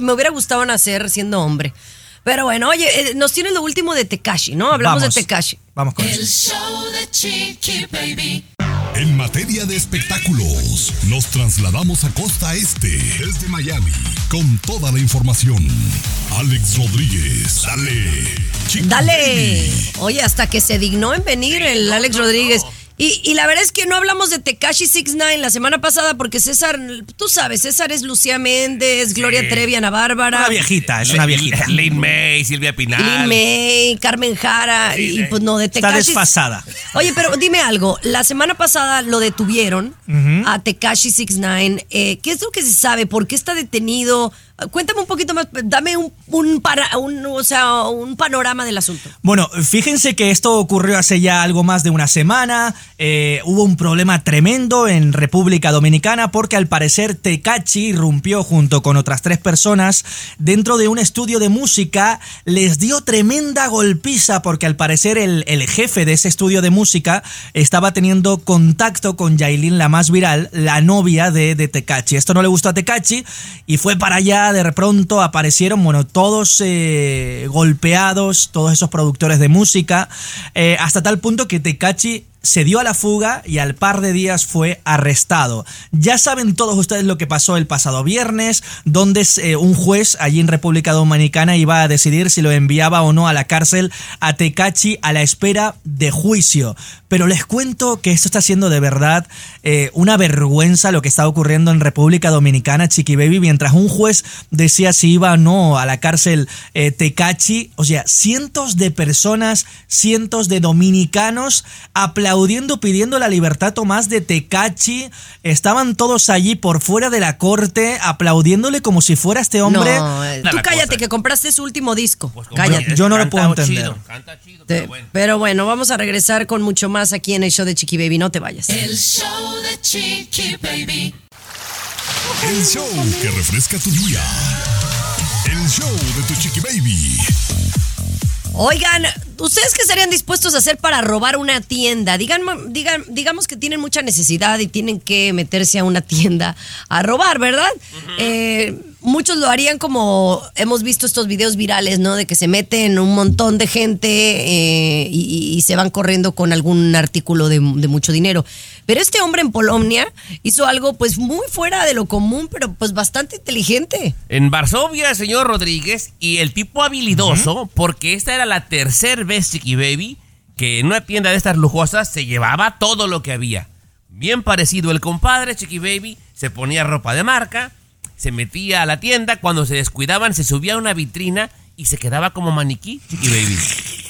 me hubiera gustado nacer siendo hombre. Pero bueno, oye, eh, nos tiene lo último de Tekashi, ¿no? Hablamos Vamos. de Tekashi. Vamos con El show de Chiqui Baby. En materia de espectáculos, nos trasladamos a Costa Este, desde Miami, con toda la información. Alex Rodríguez, dale. Dale. Baby. Oye, hasta que se dignó en venir el Alex Rodríguez. Y, y la verdad es que no hablamos de Tekashi 69 la semana pasada porque César, tú sabes, César es Lucía Méndez, Gloria Trevi, Ana Bárbara. Una viejita, es una viejita. Lin May, Silvia Pinal. Lin May, Carmen Jara, y pues no, de Está Tekashi. desfasada. Oye, pero dime algo, la semana pasada lo detuvieron a Tekashi 69, eh, ¿qué es lo que se sabe? ¿Por qué está detenido? Cuéntame un poquito más, dame un, un, o sea, un panorama del asunto. Bueno, fíjense que esto ocurrió hace ya algo más de una semana. eh, hubo un problema tremendo en República Dominicana porque al parecer Tecachi irrumpió junto con otras tres personas dentro de un estudio de música. Les dio tremenda golpiza porque al parecer el, el jefe de ese estudio de música estaba teniendo contacto con Yailin, la más viral, la novia de, de Tecachi. Esto no le gustó a Tecachi y fue para allá. De pronto aparecieron, bueno, todos eh, golpeados, todos esos productores de música, eh, hasta tal punto que Tecachi se dio a la fuga y al par de días fue arrestado. Ya saben todos ustedes lo que pasó el pasado viernes, donde eh, un juez allí en República Dominicana iba a decidir si lo enviaba o no a la cárcel a Tecachi a la espera de juicio. Pero les cuento que esto está siendo de verdad eh, una vergüenza lo que está ocurriendo en República Dominicana, Chiqui Baby, mientras un juez decía si iba o no a la cárcel eh, Tecachi, o sea, cientos de personas, cientos de dominicanos aplaudiendo, pidiendo la libertad Tomás de Tecachi, estaban todos allí por fuera de la corte aplaudiéndole como si fuera este hombre. No, eh, tú la cállate cosa. que compraste su último disco. Pues, cállate. yo no lo puedo entender. chido, canta chido, Te- pero bueno. Pero bueno, vamos a regresar con mucho más aquí en el show de Chiqui Baby. No te vayas. El show de Chiqui Baby. El show que refresca tu día. El show de tu chiqui baby. Oigan, ¿ustedes qué estarían dispuestos a hacer para robar una tienda? Digan, digan, digamos que tienen mucha necesidad y tienen que meterse a una tienda a robar, ¿verdad? Eh, muchos lo harían como hemos visto estos videos virales, ¿no? De que se meten un montón de gente eh, y, y se van corriendo con algún artículo de, de mucho dinero. Pero este hombre en Polonia hizo algo pues muy fuera de lo común, pero pues bastante inteligente. En Varsovia, señor Rodríguez, y el tipo habilidoso, porque esta era la tercera vez, Chiqui Baby, que en una tienda de estas lujosas se llevaba todo lo que había. Bien parecido el compadre, Chiqui Baby, se ponía ropa de marca, se metía a la tienda, cuando se descuidaban se subía a una vitrina y se quedaba como maniquí, Chiqui Baby.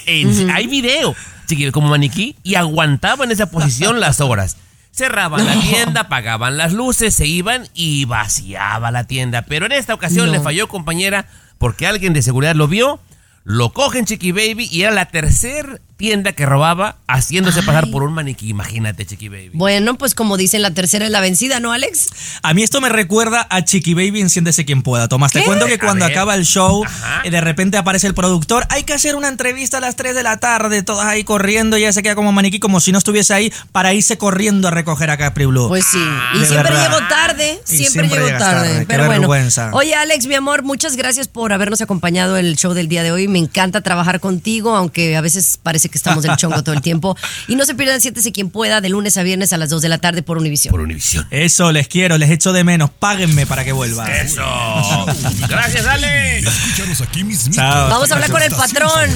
En- Hay video, Chiqui, como maniquí, y aguantaba en esa posición las horas. Cerraban la tienda, apagaban las luces, se iban y vaciaba la tienda. Pero en esta ocasión No. le falló, compañera, porque alguien de seguridad lo vio, lo cogen Chiqui Baby y era la tercer tienda que robaba haciéndose pasar por un maniquí. Imagínate, Chiqui Baby. Bueno, pues como dicen, la tercera es la vencida, ¿no, Alex? A mí esto me recuerda a Chiqui Baby Enciéndese quien pueda. Tomás, te cuento que cuando acaba el show, Ajá. eh, de repente aparece el productor. Hay que hacer una entrevista a las 3 de la tarde, todas ahí corriendo. Y ella se queda como maniquí, como si no estuviese ahí, para irse corriendo a recoger a Capri Blue. Pues sí. Y de siempre verdad. llego tarde. Y Siempre, siempre llego tarde. tarde, qué Pero bueno. vergüenza. Oye, Alex, mi amor, muchas gracias por habernos acompañado el show del día de hoy. Me encanta trabajar contigo, aunque a veces parece que estamos del chongo todo el tiempo. Y no se pierdan Siéntese quien pueda de lunes a viernes a las 2 de la tarde por Univision. Por Univisión. Eso, les quiero, les echo de menos. Páguenme para que vuelva. Eso. <laughs> Gracias, Alex. Escúchanos aquí mismito. Chao. Vamos a hablar con el patrón.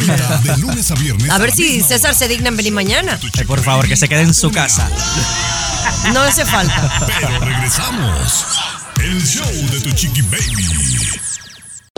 De lunes a viernes. A ver si César se digna en venir mañana. Ay, por favor, que se quede en su casa. No hace falta. Pero regresamos. El show de tu chiqui baby.